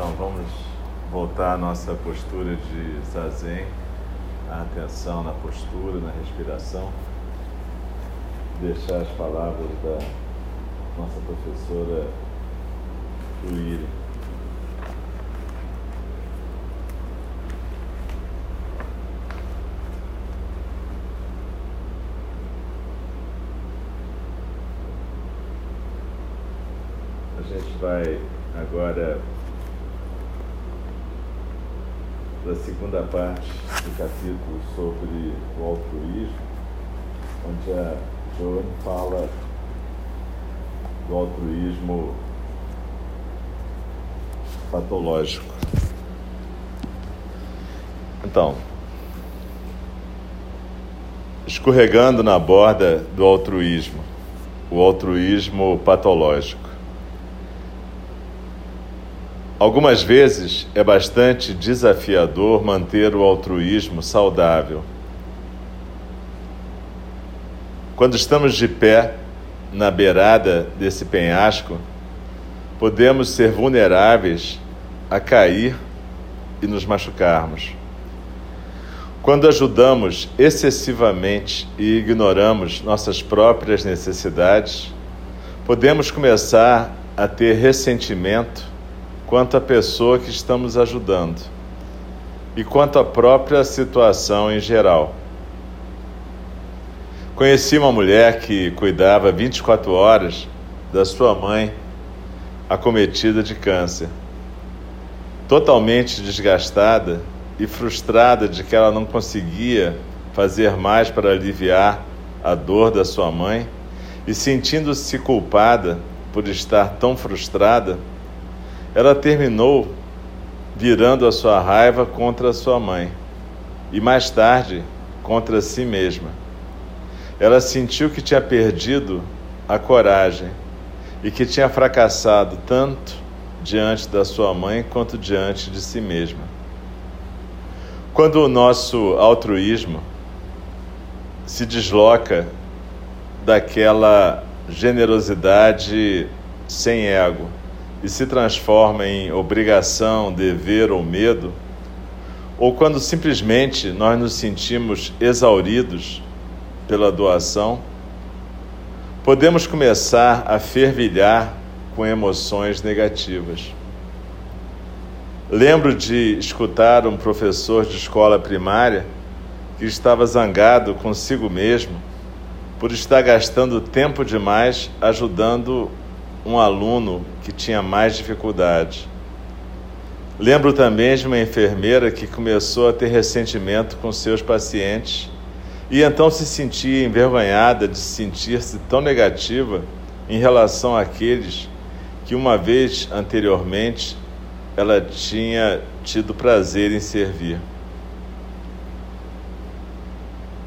Então vamos voltar à nossa postura de zazen, a atenção na postura, na respiração, deixar as palavras da nossa professora fluírem. A gente vai agora da segunda parte do capítulo sobre o altruísmo, onde a Joan fala do altruísmo patológico. Então, escorregando na borda do altruísmo, o altruísmo patológico. Algumas vezes é bastante desafiador manter o altruísmo saudável. Quando estamos de pé na beirada desse penhasco, podemos ser vulneráveis a cair e nos machucarmos. Quando ajudamos excessivamente e ignoramos nossas próprias necessidades, podemos começar a ter ressentimento quanto à pessoa que estamos ajudando e quanto à própria situação em geral. Conheci uma mulher que cuidava 24 horas da sua mãe acometida de câncer. Totalmente desgastada e frustrada de que ela não conseguia fazer mais para aliviar a dor da sua mãe e sentindo-se culpada por estar tão frustrada, ela terminou virando a sua raiva contra sua mãe e mais tarde contra si mesma. Ela sentiu que tinha perdido a coragem e que tinha fracassado tanto diante da sua mãe quanto diante de si mesma. Quando o nosso altruísmo se desloca daquela generosidade sem ego e se transforma em obrigação, dever ou medo, ou quando simplesmente nós nos sentimos exauridos pela doação, podemos começar a fervilhar com emoções negativas. Lembro de escutar um professor de escola primária que estava zangado consigo mesmo por estar gastando tempo demais ajudando um aluno que tinha mais dificuldade. Lembro também de uma enfermeira que começou a ter ressentimento com seus pacientes e então se sentia envergonhada de sentir-se tão negativa em relação àqueles que uma vez anteriormente ela tinha tido prazer em servir.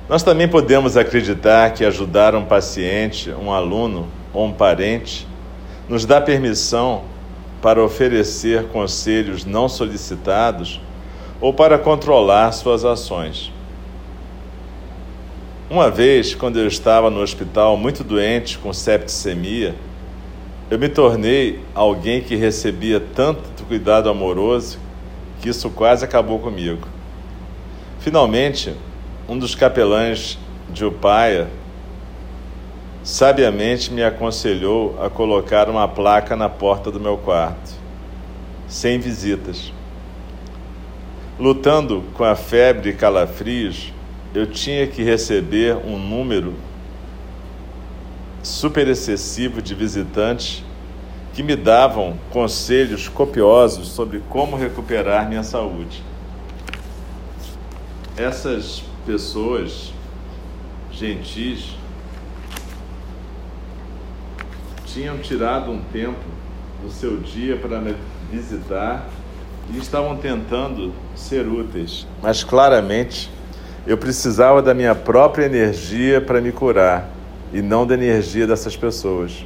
Nós também podemos acreditar que ajudar um paciente, um aluno ou um parente nos dá permissão para oferecer conselhos não solicitados ou para controlar suas ações. Uma vez, quando eu estava no hospital muito doente com septicemia, eu me tornei alguém que recebia tanto cuidado amoroso que isso quase acabou comigo. Finalmente, um dos capelães de Upaia sabiamente me aconselhou a colocar uma placa na porta do meu quarto, sem visitas. Lutando com a febre e calafrios, eu tinha que receber um número super excessivo de visitantes que me davam conselhos copiosos sobre como recuperar minha saúde. Essas pessoas gentis tinham tirado um tempo do seu dia para me visitar e estavam tentando ser úteis, mas claramente eu precisava da minha própria energia para me curar e não da energia dessas pessoas.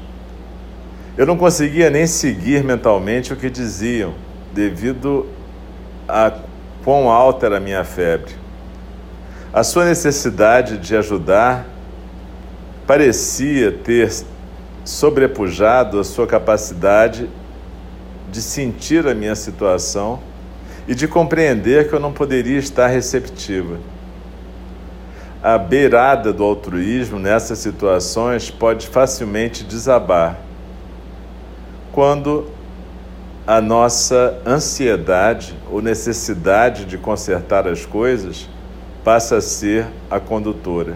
Eu não conseguia nem seguir mentalmente o que diziam, devido a quão alta era a minha febre. A sua necessidade de ajudar parecia ter sobrepujado a sua capacidade de sentir a minha situação e de compreender que eu não poderia estar receptiva. A beirada do altruísmo nessas situações pode facilmente desabar quando a nossa ansiedade ou necessidade de consertar as coisas passa a ser a condutora.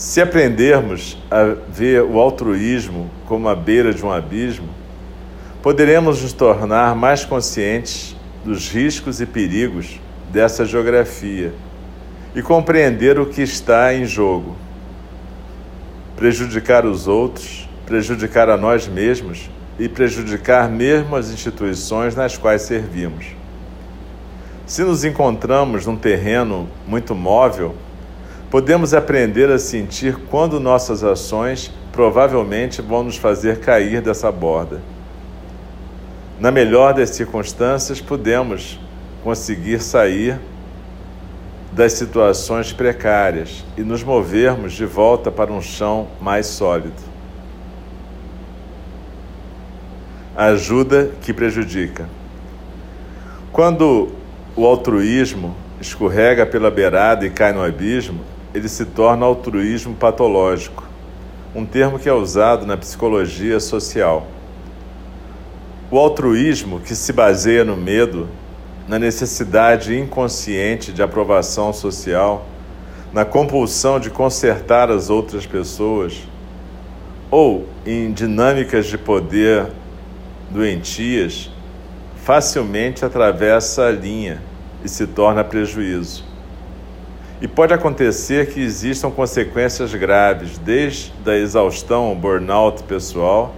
Se aprendermos a ver o altruísmo como a beira de um abismo, poderemos nos tornar mais conscientes dos riscos e perigos dessa geografia e compreender o que está em jogo. Prejudicar os outros, prejudicar a nós mesmos e prejudicar mesmo as instituições nas quais servimos. Se nos encontramos num terreno muito móvel, podemos aprender a sentir quando nossas ações provavelmente vão nos fazer cair dessa borda. Na melhor das circunstâncias, podemos conseguir sair das situações precárias e nos movermos de volta para um chão mais sólido. Ajuda que prejudica. Quando o altruísmo escorrega pela beirada e cai no abismo, ele se torna altruísmo patológico, um termo que é usado na psicologia social. O altruísmo, que se baseia no medo, na necessidade inconsciente de aprovação social, na compulsão de consertar as outras pessoas, ou em dinâmicas de poder doentias, facilmente atravessa a linha e se torna prejuízo. E pode acontecer que existam consequências graves, desde a exaustão, burnout pessoal,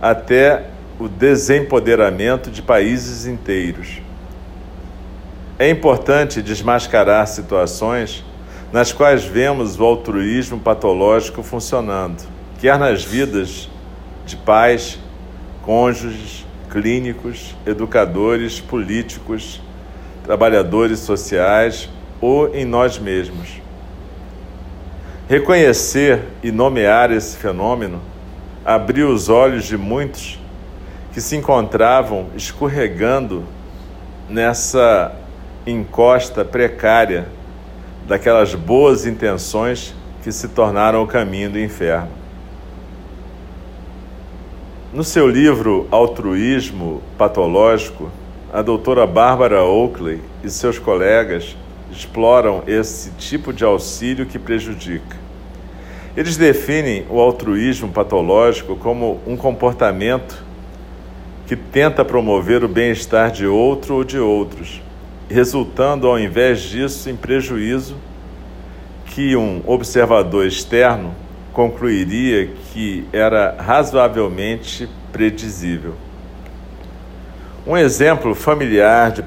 até o desempoderamento de países inteiros. É importante desmascarar situações nas quais vemos o altruísmo patológico funcionando, quer nas vidas de pais, cônjuges, clínicos, educadores, políticos, trabalhadores sociais ou em nós mesmos. Reconhecer e nomear esse fenômeno abriu os olhos de muitos que se encontravam escorregando nessa encosta precária daquelas boas intenções que se tornaram o caminho do inferno. No seu livro Altruísmo Patológico, a doutora Bárbara Oakley e seus colegas exploram esse tipo de auxílio que prejudica. Eles definem o altruísmo patológico como um comportamento que tenta promover o bem-estar de outro ou de outros, resultando, ao invés disso, em prejuízo que um observador externo concluiria que era razoavelmente predizível. Um exemplo familiar de,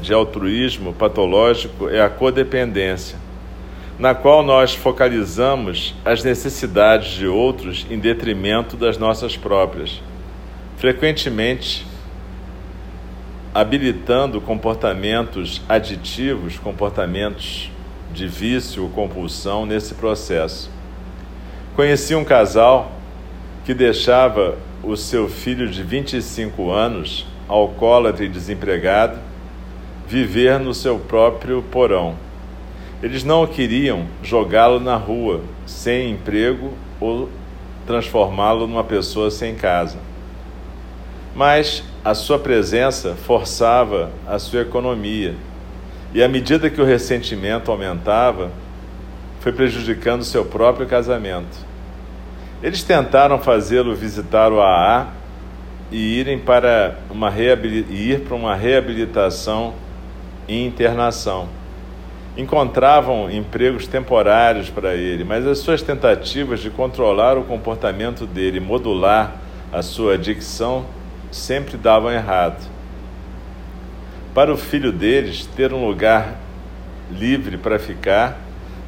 de altruísmo patológico é a codependência, na qual nós focalizamos as necessidades de outros em detrimento das nossas próprias, frequentemente habilitando comportamentos aditivos, comportamentos de vício ou compulsão nesse processo. Conheci um casal que deixava o seu filho de 25 anos, alcoólatra e desempregado, viver no seu próprio porão. Eles não queriam jogá-lo na rua, sem emprego ou transformá-lo numa pessoa sem casa. Mas a sua presença forçava a sua economia. E à medida que o ressentimento aumentava, foi prejudicando seu próprio casamento. Eles tentaram fazê-lo visitar o AA e irem para uma ir para uma reabilitação e internação. Encontravam empregos temporários para ele, mas as suas tentativas de controlar o comportamento dele, modular a sua adicção, sempre davam errado. Para o filho deles, ter um lugar livre para ficar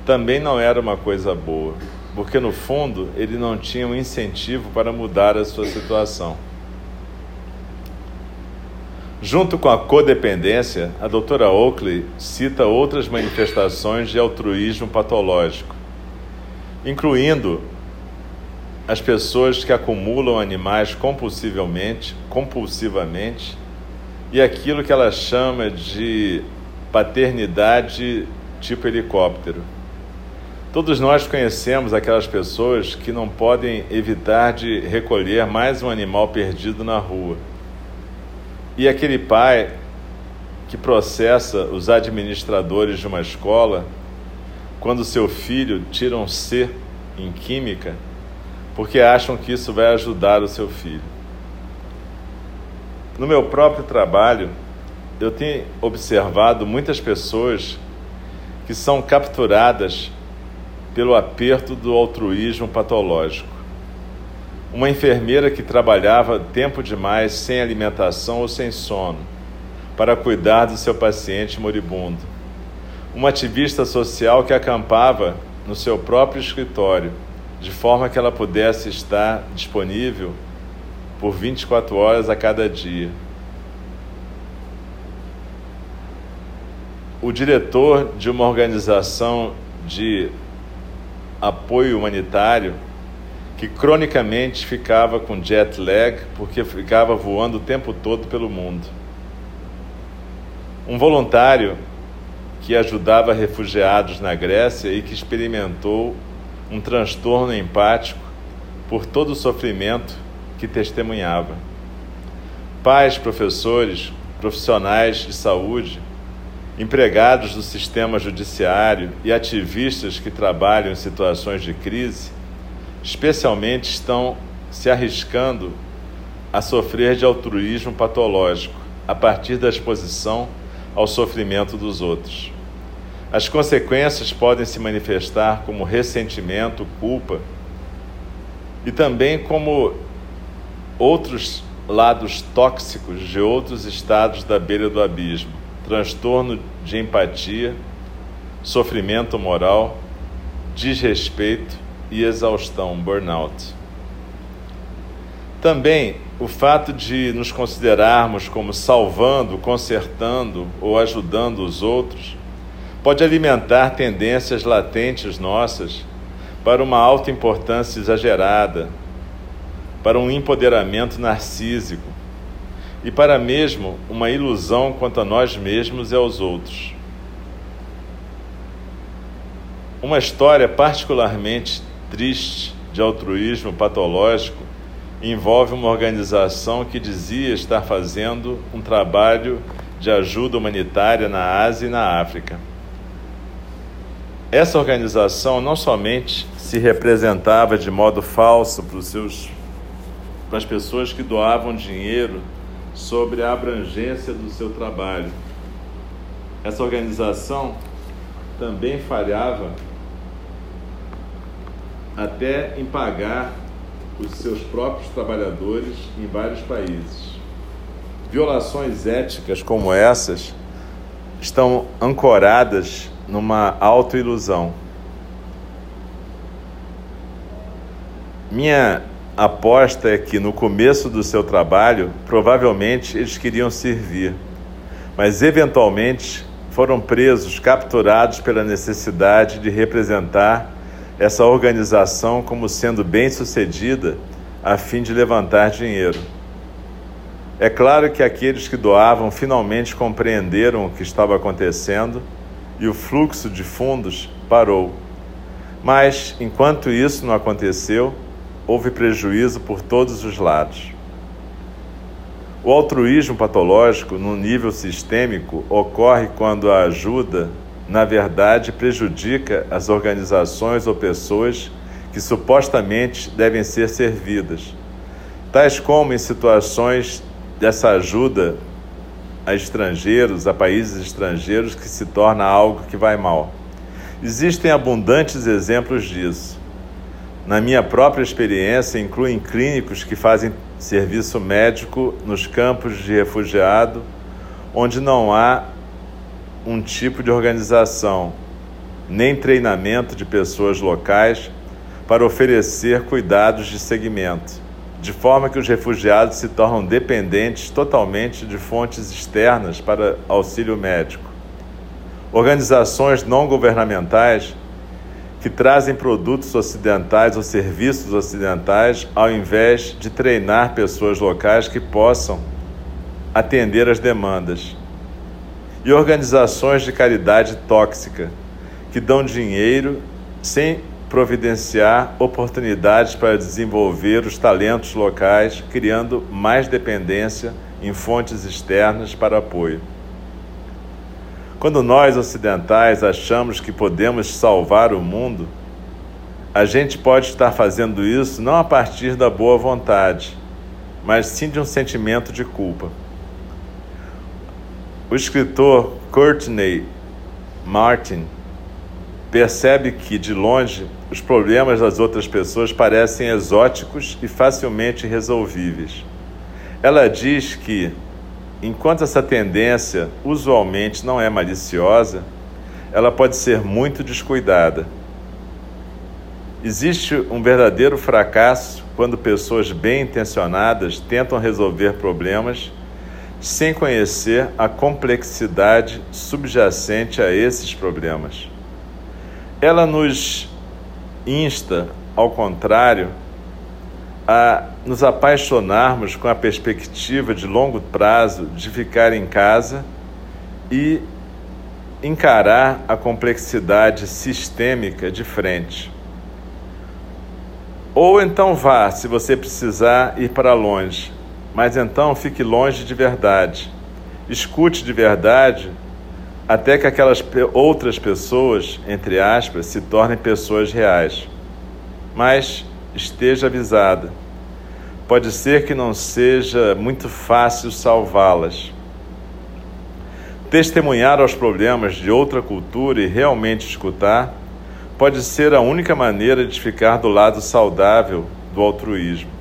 também não era uma coisa boa, porque no fundo ele não tinha um incentivo para mudar a sua situação. Junto com a codependência, a doutora Oakley cita outras manifestações de altruísmo patológico, incluindo as pessoas que acumulam animais compulsivamente, compulsivamente e aquilo que ela chama de paternidade tipo helicóptero. Todos nós conhecemos aquelas pessoas que não podem evitar de recolher mais um animal perdido na rua. E aquele pai que processa os administradores de uma escola quando seu filho tira um C em química porque acham que isso vai ajudar o seu filho. No meu próprio trabalho, eu tenho observado muitas pessoas que são capturadas pelo aperto do altruísmo patológico. Uma enfermeira que trabalhava tempo demais sem alimentação ou sem sono para cuidar do seu paciente moribundo. Uma ativista social que acampava no seu próprio escritório de forma que ela pudesse estar disponível por 24 horas a cada dia. O diretor de uma organização de apoio humanitário que cronicamente ficava com jet lag porque ficava voando o tempo todo pelo mundo. Um voluntário que ajudava refugiados na Grécia e que experimentou um transtorno empático por todo o sofrimento que testemunhava. Pais, professores, profissionais de saúde, empregados do sistema judiciário e ativistas que trabalham em situações de crise, especialmente estão se arriscando a sofrer de altruísmo patológico a partir da exposição ao sofrimento dos outros. As consequências podem se manifestar como ressentimento, culpa e também como outros lados tóxicos de outros estados da beira do abismo: transtorno de empatia, sofrimento moral, desrespeito e exaustão, burnout. Também o fato de nos considerarmos como salvando, consertando ou ajudando os outros pode alimentar tendências latentes nossas para uma alta importância exagerada, para um empoderamento narcísico e para mesmo uma ilusão quanto a nós mesmos e aos outros. Uma história particularmente triste de altruísmo patológico envolve uma organização que dizia estar fazendo um trabalho de ajuda humanitária na Ásia e na África. Essa organização não somente se representava de modo falso para, os seus, para as pessoas que doavam dinheiro sobre a abrangência do seu trabalho. Essa organização também falhava até em pagar os seus próprios trabalhadores em vários países. Violações éticas como essas estão ancoradas numa autoilusão. Minha aposta é que no começo do seu trabalho, provavelmente eles queriam servir, mas eventualmente foram presos, capturados pela necessidade de representar essa organização como sendo bem-sucedida a fim de levantar dinheiro. É claro que aqueles que doavam finalmente compreenderam o que estava acontecendo e o fluxo de fundos parou. Mas, enquanto isso não aconteceu, houve prejuízo por todos os lados. O altruísmo patológico, no nível sistêmico, ocorre quando a ajuda, na verdade, prejudica as organizações ou pessoas que supostamente devem ser servidas, tais como em situações dessa ajuda a estrangeiros, a países estrangeiros, que se torna algo que vai mal. Existem abundantes exemplos disso. Na minha própria experiência, incluem clínicos que fazem serviço médico nos campos de refugiado, onde não há um tipo de organização, nem treinamento de pessoas locais para oferecer cuidados de segmento de forma que os refugiados se tornam dependentes totalmente de fontes externas para auxílio médico. Organizações não governamentais que trazem produtos ocidentais ou serviços ocidentais ao invés de treinar pessoas locais que possam atender as demandas. E organizações de caridade tóxica que dão dinheiro sem providenciar oportunidades para desenvolver os talentos locais, criando mais dependência em fontes externas para apoio. Quando nós ocidentais achamos que podemos salvar o mundo, a gente pode estar fazendo isso não a partir da boa vontade, mas sim de um sentimento de culpa. O escritor Courtney Martin percebe que, de longe, os problemas das outras pessoas parecem exóticos e facilmente resolvíveis. Ela diz que, enquanto essa tendência usualmente não é maliciosa, ela pode ser muito descuidada. Existe um verdadeiro fracasso quando pessoas bem intencionadas tentam resolver problemas sem conhecer a complexidade subjacente a esses problemas. Ela nos insta, ao contrário, a nos apaixonarmos com a perspectiva de longo prazo de ficar em casa e encarar a complexidade sistêmica de frente. Ou então vá, se você precisar ir para longe, mas então fique longe de verdade. Escute de verdade até que aquelas outras pessoas, entre aspas, se tornem pessoas reais. Mas esteja avisada. Pode ser que não seja muito fácil salvá-las. Testemunhar aos problemas de outra cultura e realmente escutar pode ser a única maneira de ficar do lado saudável do altruísmo.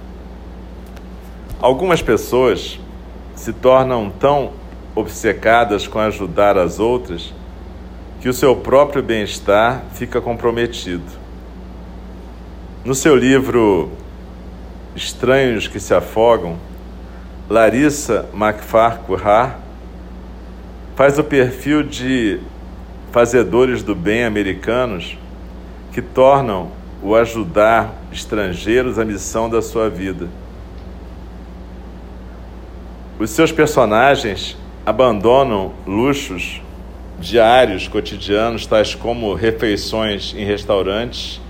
Algumas pessoas se tornam tão obcecadas com ajudar as outras, que o seu próprio bem-estar fica comprometido. No seu livro Estranhos que se Afogam, Larissa McFarquhar faz o perfil de fazedores do bem americanos que tornam o ajudar estrangeiros a missão da sua vida. Os seus personagens abandonam luxos diários, cotidianos, tais como refeições em restaurantes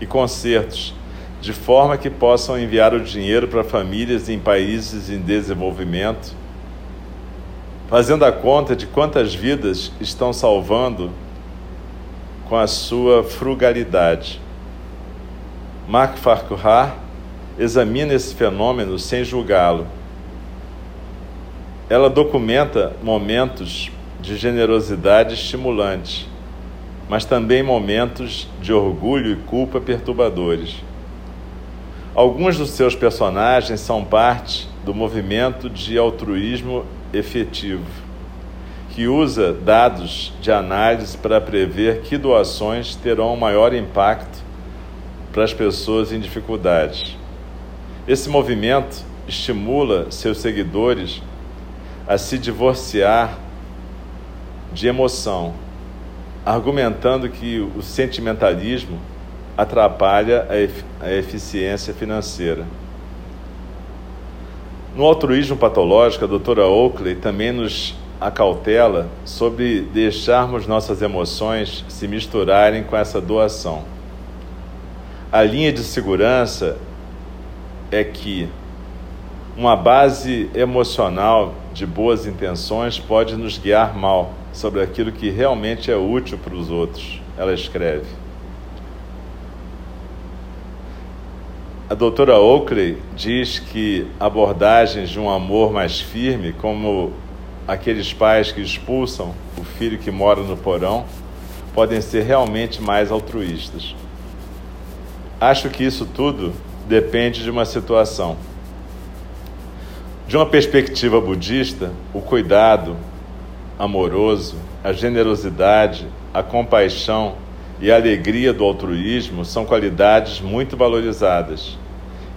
e concertos, de forma que possam enviar o dinheiro para famílias em países em desenvolvimento, fazendo a conta de quantas vidas estão salvando com a sua frugalidade. Mark Farquhar examina esse fenômeno sem julgá-lo ela documenta momentos de generosidade estimulante, mas também momentos de orgulho e culpa perturbadores. Alguns dos seus personagens são parte do movimento de altruísmo efetivo, que usa dados de análise para prever que doações terão maior impacto para as pessoas em dificuldades. Esse movimento estimula seus seguidores a se divorciar de emoção, argumentando que o sentimentalismo atrapalha a, a eficiência financeira. No altruísmo patológico, a doutora Oakley também nos acautela sobre deixarmos nossas emoções se misturarem com essa doação. A linha de segurança é que uma base emocional de boas intenções pode nos guiar mal sobre aquilo que realmente é útil para os outros, ela escreve. A doutora Oakley diz que abordagens de um amor mais firme, como aqueles pais que expulsam o filho que mora no porão, podem ser realmente mais altruístas. Acho que isso tudo depende de uma situação. De uma perspectiva budista, o cuidado amoroso, a generosidade, a compaixão e a alegria do altruísmo são qualidades muito valorizadas.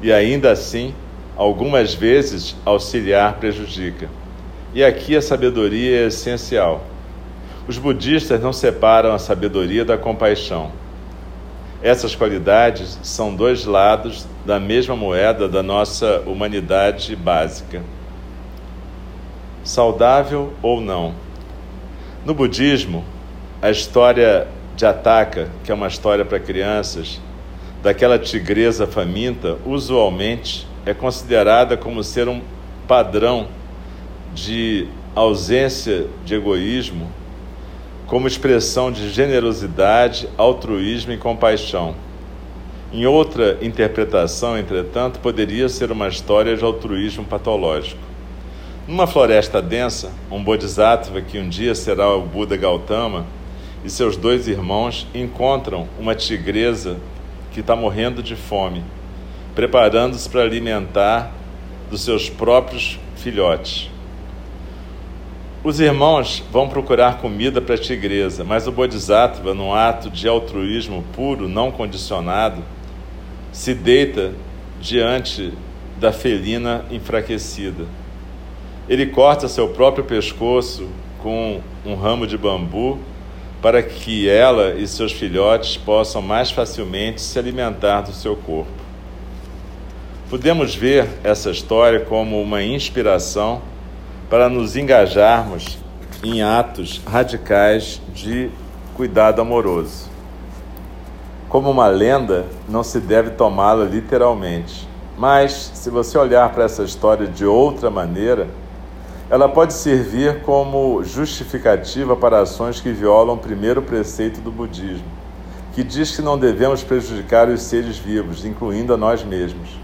E ainda assim, algumas vezes auxiliar prejudica. E aqui a sabedoria é essencial. Os budistas não separam a sabedoria da compaixão. Essas qualidades são dois lados da mesma moeda da nossa humanidade básica. Saudável ou não? No budismo, a história de Ataka, que é uma história para crianças, daquela tigresa faminta, usualmente é considerada como ser um padrão de ausência de egoísmo, como expressão de generosidade, altruísmo e compaixão. Em outra interpretação, entretanto, poderia ser uma história de altruísmo patológico. Numa floresta densa, um bodhisattva que um dia será o Buda Gautama e seus dois irmãos encontram uma tigresa que está morrendo de fome, preparando-se para alimentar dos seus próprios filhotes. Os irmãos vão procurar comida para a tigresa, mas o Bodhisattva, num ato de altruísmo puro, não condicionado, se deita diante da felina enfraquecida. Ele corta seu próprio pescoço com um ramo de bambu para que ela e seus filhotes possam mais facilmente se alimentar do seu corpo. Podemos ver essa história como uma inspiração para nos engajarmos em atos radicais de cuidado amoroso. Como uma lenda, não se deve tomá-la literalmente, mas se você olhar para essa história de outra maneira, ela pode servir como justificativa para ações que violam o primeiro preceito do budismo, que diz que não devemos prejudicar os seres vivos, incluindo a nós mesmos.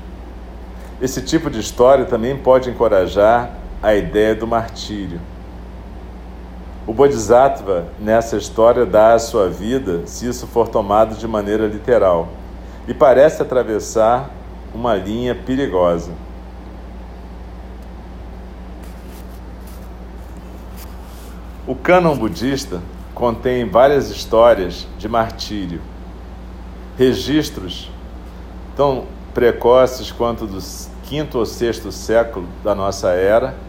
Esse tipo de história também pode encorajar a ideia do martírio. O Bodhisattva, nessa história, dá a sua vida se isso for tomado de maneira literal e parece atravessar uma linha perigosa. O cânon budista contém várias histórias de martírio, registros tão precoces quanto do quinto ou sexto século da nossa era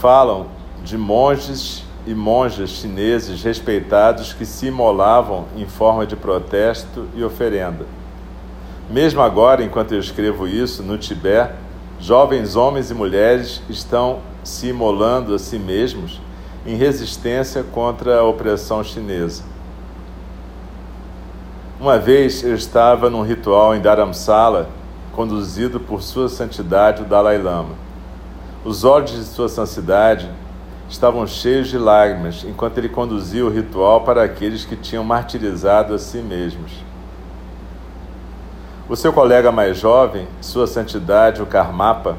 falam de monges e monjas chineses respeitados que se imolavam em forma de protesto e oferenda. Mesmo agora, enquanto eu escrevo isso, no Tibete, jovens homens e mulheres estão se imolando a si mesmos em resistência contra a opressão chinesa. Uma vez eu estava num ritual em Dharamsala, conduzido por Sua Santidade o Dalai Lama. Os olhos de Sua Santidade estavam cheios de lágrimas enquanto ele conduzia o ritual para aqueles que tinham martirizado a si mesmos. O seu colega mais jovem, Sua Santidade o Karmapa,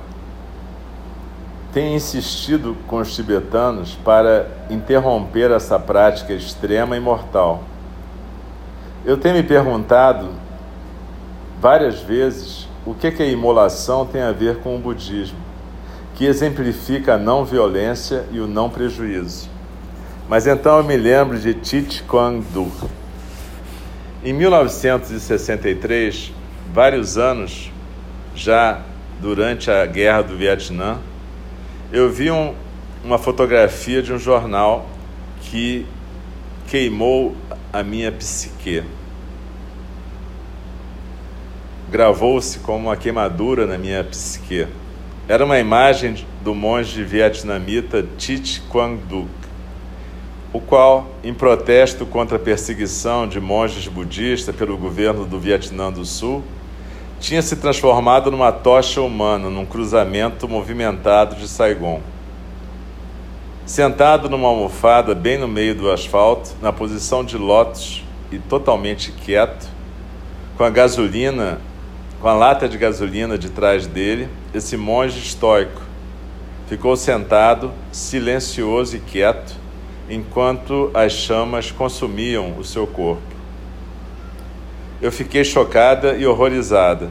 tem insistido com os tibetanos para interromper essa prática extrema e mortal. Eu tenho me perguntado várias vezes o que, que a imolação tem a ver com o budismo. Que exemplifica a não violência e o não prejuízo. Mas então eu me lembro de Thich Quang Du. Em 1963, vários anos já durante a guerra do Vietnã, eu vi um, uma fotografia de um jornal que queimou a minha psique. Gravou-se como uma queimadura na minha psique. Era uma imagem do monge vietnamita Thich Quang Duc, o qual, em protesto contra a perseguição de monges budistas pelo governo do Vietnã do Sul, tinha se transformado numa tocha humana num cruzamento movimentado de Saigon. Sentado numa almofada bem no meio do asfalto, na posição de lótus e totalmente quieto, com a gasolina, com a lata de gasolina de trás dele, esse monge estoico ficou sentado, silencioso e quieto, enquanto as chamas consumiam o seu corpo. Eu fiquei chocada e horrorizada.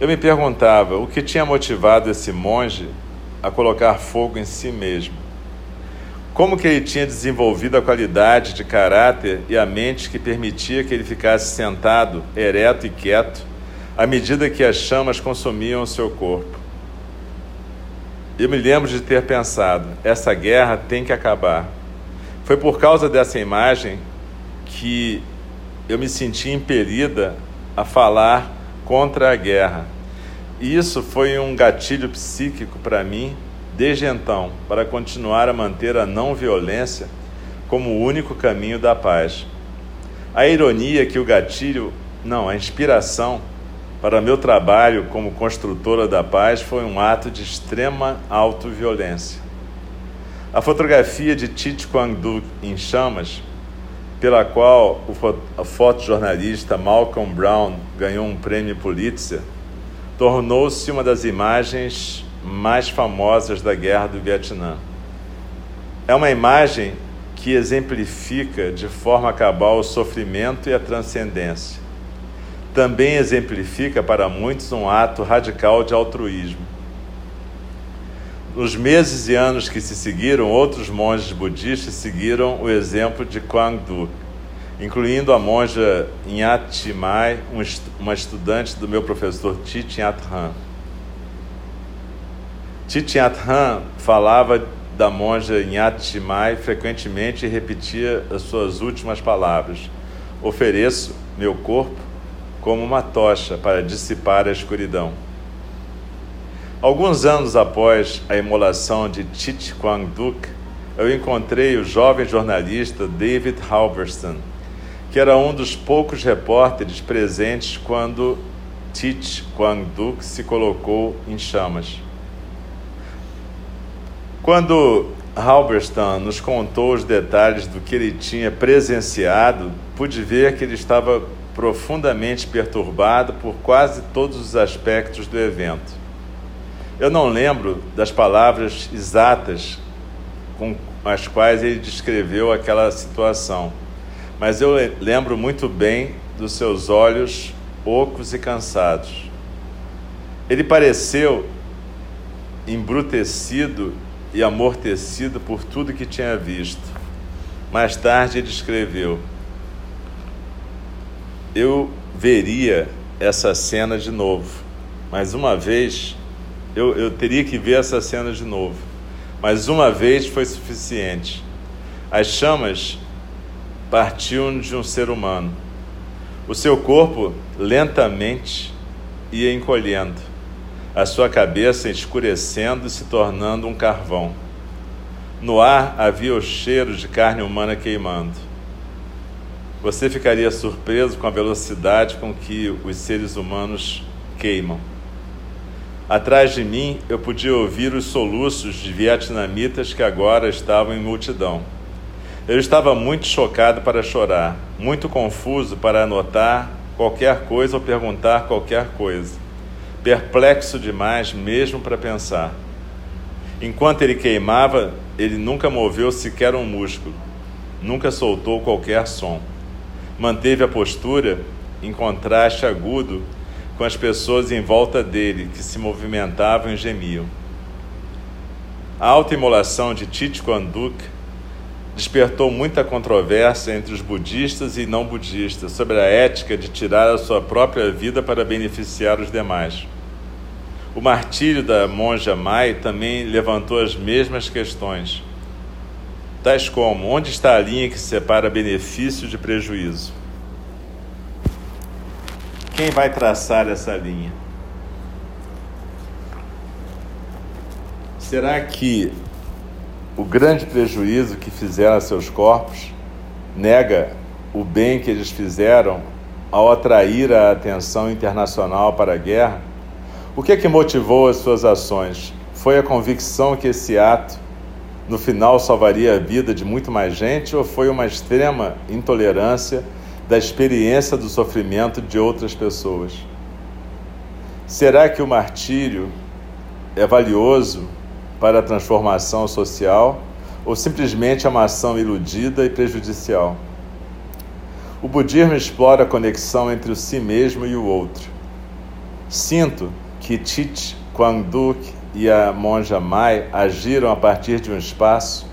Eu me perguntava o que tinha motivado esse monge a colocar fogo em si mesmo. Como que ele tinha desenvolvido a qualidade de caráter e a mente que permitia que ele ficasse sentado, ereto e quieto, à medida que as chamas consumiam o seu corpo? Eu me lembro de ter pensado: essa guerra tem que acabar. Foi por causa dessa imagem que eu me senti impelida a falar contra a guerra. E isso foi um gatilho psíquico para mim desde então, para continuar a manter a não violência como o único caminho da paz. A ironia é que o gatilho, não, a inspiração para meu trabalho como construtora da paz foi um ato de extrema autoviolência. A fotografia de Tite Quang Du em chamas pela qual o fotojornalista Malcolm Brown ganhou um prêmio Pulitzer, tornou-se uma das imagens mais famosas da Guerra do Vietnã. É uma imagem que exemplifica de forma cabal o sofrimento e a transcendência. Também exemplifica para muitos um ato radical de altruísmo. Nos meses e anos que se seguiram, outros monges budistas seguiram o exemplo de Quang Du, incluindo a monja Nyat Mai, uma estudante do meu professor Thich Nhat Hanh. Thich Nhat Hanh falava da monja Nyat Mai frequentemente e repetia as suas últimas palavras: Ofereço meu corpo como uma tocha para dissipar a escuridão. Alguns anos após a imolação de Thich Quang Duc, eu encontrei o jovem jornalista David Halberstam, que era um dos poucos repórteres presentes quando Thich Quang Duc se colocou em chamas. Quando Halberstam nos contou os detalhes do que ele tinha presenciado, pude ver que ele estava profundamente perturbado por quase todos os aspectos do evento. Eu não lembro das palavras exatas com as quais ele descreveu aquela situação, mas eu lembro muito bem dos seus olhos ocos e cansados. Ele pareceu embrutecido e amortecido por tudo que tinha visto. Mais tarde ele escreveu: Eu veria essa cena de novo, mas uma vez eu, eu teria que ver essa cena de novo. Mas uma vez foi suficiente. As chamas partiam de um ser humano. O seu corpo lentamente ia encolhendo, a sua cabeça escurecendo e se tornando um carvão. No ar havia o cheiro de carne humana queimando. Você ficaria surpreso com a velocidade com que os seres humanos queimam. Atrás de mim eu podia ouvir os soluços de vietnamitas que agora estavam em multidão. Eu estava muito chocado para chorar, muito confuso para anotar qualquer coisa ou perguntar qualquer coisa, perplexo demais mesmo para pensar. Enquanto ele queimava, ele nunca moveu sequer um músculo, nunca soltou qualquer som. Manteve a postura em contraste agudo com as pessoas em volta dele que se movimentavam e gemiam. A autoimolação de Thich Kwan Duk despertou muita controvérsia entre os budistas e não budistas sobre a ética de tirar a sua própria vida para beneficiar os demais. O martírio da monja Mai também levantou as mesmas questões, tais como: onde está a linha que separa benefício de prejuízo? Quem vai traçar essa linha? Será que o grande prejuízo que fizeram a seus corpos nega o bem que eles fizeram ao atrair a atenção internacional para a guerra? O que é que motivou as suas ações? Foi a convicção que esse ato, no final, salvaria a vida de muito mais gente ou foi uma extrema intolerância da experiência do sofrimento de outras pessoas? Será que o martírio é valioso para a transformação social ou simplesmente é uma ação iludida e prejudicial. O budismo explora a conexão entre o si mesmo e o outro. Sinto que Chit Duk e a monja Mai agiram a partir de um espaço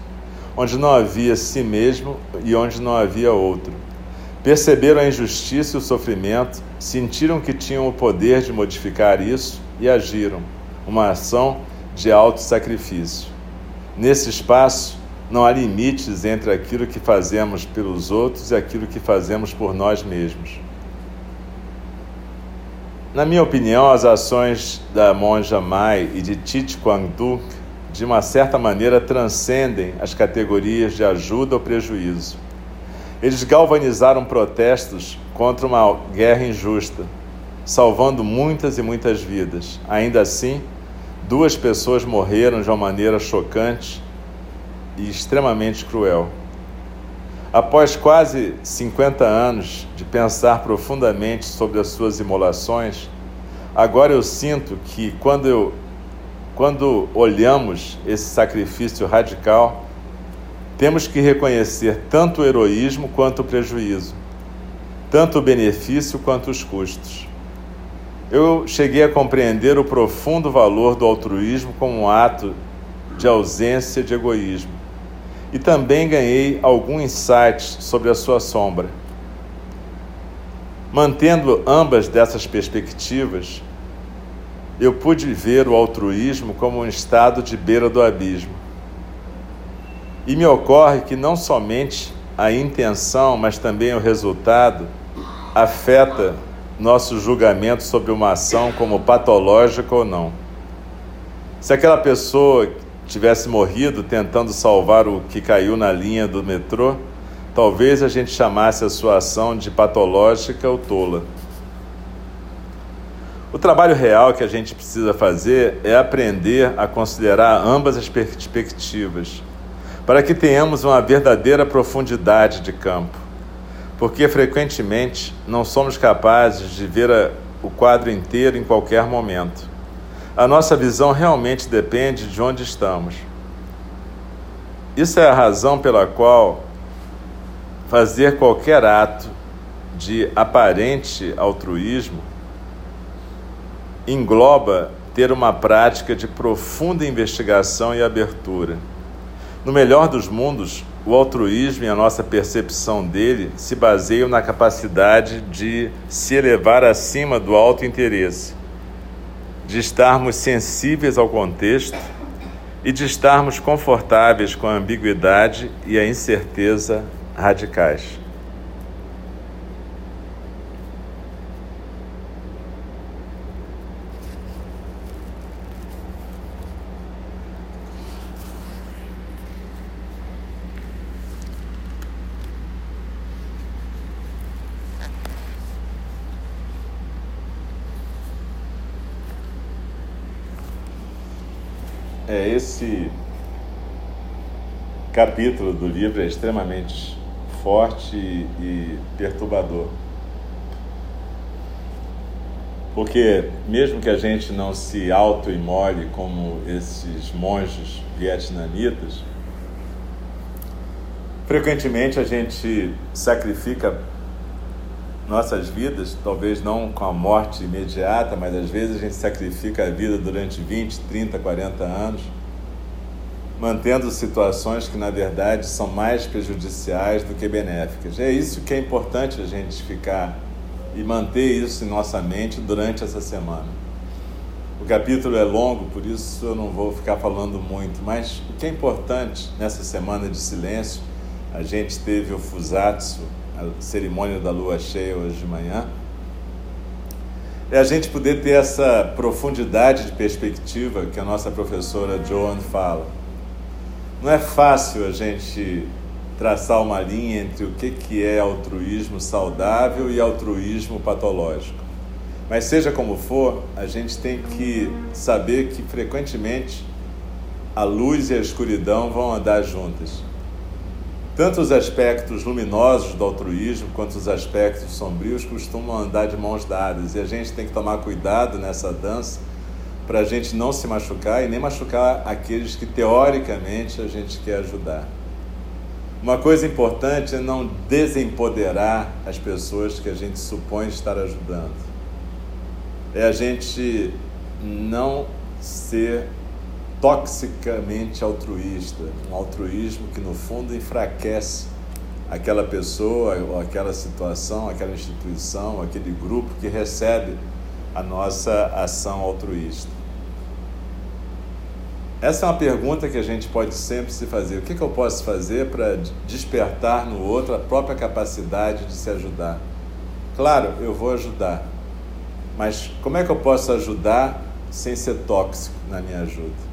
onde não havia si mesmo e onde não havia outro. Perceberam a injustiça e o sofrimento, sentiram que tinham o poder de modificar isso e agiram. Uma ação de auto-sacrifício. Nesse espaço, não há limites entre aquilo que fazemos pelos outros e aquilo que fazemos por nós mesmos. Na minha opinião, as ações da monja Mai e de Thich Quang Duc, de uma certa maneira, transcendem as categorias de ajuda ou prejuízo. Eles galvanizaram protestos contra uma guerra injusta, salvando muitas e muitas vidas. Ainda assim, Duas pessoas morreram de uma maneira chocante e extremamente cruel. Após quase 50 anos de pensar profundamente sobre as suas imolações, agora eu sinto que quando, eu, quando olhamos esse sacrifício radical, temos que reconhecer tanto o heroísmo quanto o prejuízo, tanto o benefício quanto os custos eu cheguei a compreender o profundo valor do altruísmo como um ato de ausência de egoísmo. E também ganhei algum insight sobre a sua sombra. Mantendo ambas dessas perspectivas, eu pude ver o altruísmo como um estado de beira do abismo. E me ocorre que não somente a intenção, mas também o resultado afeta nosso julgamento sobre uma ação como patológica ou não. Se aquela pessoa tivesse morrido tentando salvar o que caiu na linha do metrô, talvez a gente chamasse a sua ação de patológica ou tola. O trabalho real que a gente precisa fazer é aprender a considerar ambas as perspectivas, para que tenhamos uma verdadeira profundidade de campo porque frequentemente não somos capazes de ver a, o quadro inteiro em qualquer momento. A nossa visão realmente depende de onde estamos. Isso é a razão pela qual fazer qualquer ato de aparente altruísmo engloba ter uma prática de profunda investigação e abertura. No melhor dos mundos, o altruísmo e a nossa percepção dele se baseiam na capacidade de se elevar acima do auto-interesse, de estarmos sensíveis ao contexto e de estarmos confortáveis com a ambiguidade e a incerteza radicais. É, esse capítulo do livro é extremamente forte e perturbador. Porque, mesmo que a gente não se auto-imole como esses monges vietnamitas, frequentemente a gente sacrifica nossas vidas, talvez não com a morte imediata, mas às vezes a gente sacrifica a vida durante 20, 30, 40 anos, mantendo situações que, na verdade, são mais prejudiciais do que benéficas. É isso que é importante a gente ficar e manter isso em nossa mente durante essa semana. O capítulo é longo, por isso eu não vou ficar falando muito, mas o que é importante nessa semana de silêncio, a gente teve o Fusatsu, a cerimônia da lua cheia hoje de manhã, é a gente poder ter essa profundidade de perspectiva que a nossa professora Joan fala. Não é fácil a gente traçar uma linha entre o que, que é altruísmo saudável e altruísmo patológico. Mas seja como for, a gente tem que saber que frequentemente a luz e a escuridão vão andar juntas. Tanto os aspectos luminosos do altruísmo quanto os aspectos sombrios costumam andar de mãos dadas e a gente tem que tomar cuidado nessa dança para a gente não se machucar e nem machucar aqueles que teoricamente a gente quer ajudar. Uma coisa importante é não desempoderar as pessoas que a gente supõe estar ajudando. É a gente não ser toxicamente altruísta, um altruísmo que no fundo enfraquece aquela pessoa ou aquela situação, aquela instituição, aquele grupo que recebe a nossa ação altruísta. Essa é uma pergunta que a gente pode sempre se fazer. O que, que eu posso fazer para despertar no outro a própria capacidade de se ajudar? Claro, eu vou ajudar, mas como é que eu posso ajudar sem ser tóxico na minha ajuda?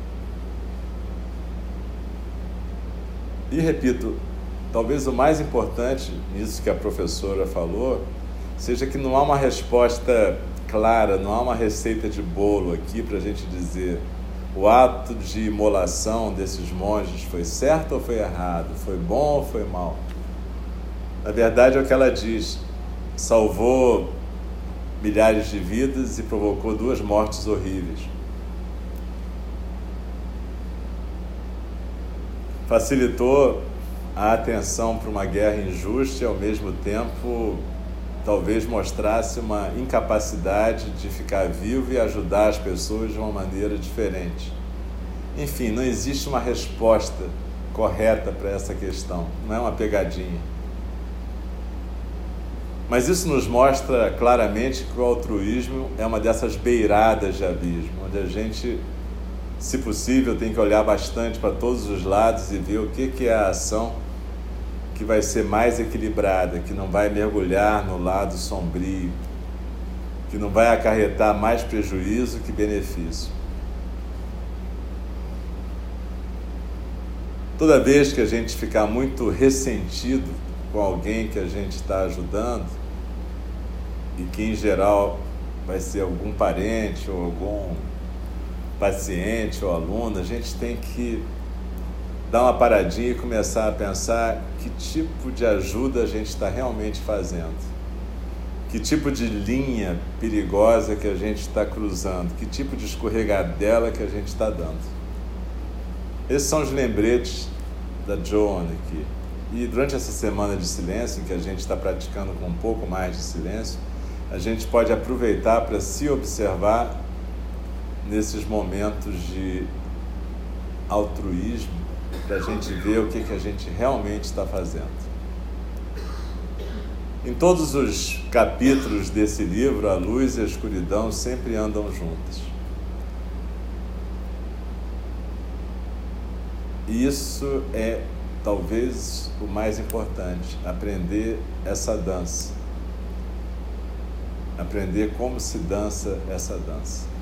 E repito, talvez o mais importante nisso que a professora falou seja que não há uma resposta clara, não há uma receita de bolo aqui para a gente dizer o ato de imolação desses monges foi certo ou foi errado, foi bom ou foi mal. Na verdade é o que ela diz: salvou milhares de vidas e provocou duas mortes horríveis. Facilitou a atenção para uma guerra injusta e, ao mesmo tempo, talvez mostrasse uma incapacidade de ficar vivo e ajudar as pessoas de uma maneira diferente. Enfim, não existe uma resposta correta para essa questão, não é uma pegadinha. Mas isso nos mostra claramente que o altruísmo é uma dessas beiradas de abismo, onde a gente se possível, tem que olhar bastante para todos os lados e ver o que, que é a ação que vai ser mais equilibrada, que não vai mergulhar no lado sombrio, que não vai acarretar mais prejuízo que benefício. Toda vez que a gente ficar muito ressentido com alguém que a gente está ajudando, e que em geral vai ser algum parente ou algum paciente ou aluno, a gente tem que dar uma paradinha e começar a pensar que tipo de ajuda a gente está realmente fazendo. Que tipo de linha perigosa que a gente está cruzando, que tipo de escorregadela que a gente está dando. Esses são os lembretes da Joan aqui. E durante essa semana de silêncio, em que a gente está praticando com um pouco mais de silêncio, a gente pode aproveitar para se observar nesses momentos de altruísmo para a gente ver o que, que a gente realmente está fazendo. Em todos os capítulos desse livro, a luz e a escuridão sempre andam juntas. E isso é talvez o mais importante, aprender essa dança. Aprender como se dança essa dança.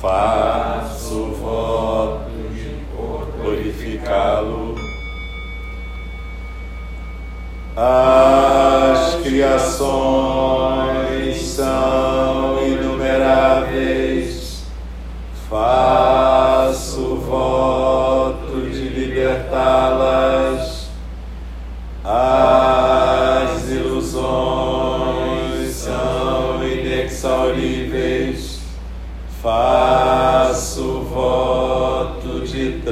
faço voto de glorificá-lo as criações são inumeráveis. Faço voto de libertá-las. As ilusões são inexauríveis. Faço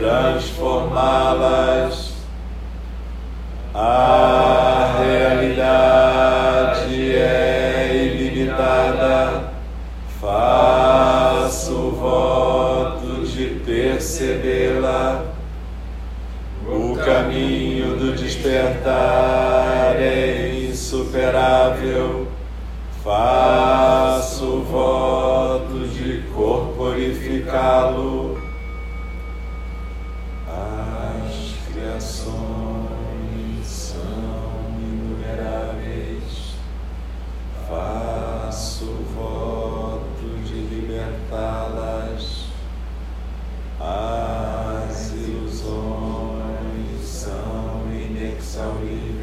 queiras formá-las salvation.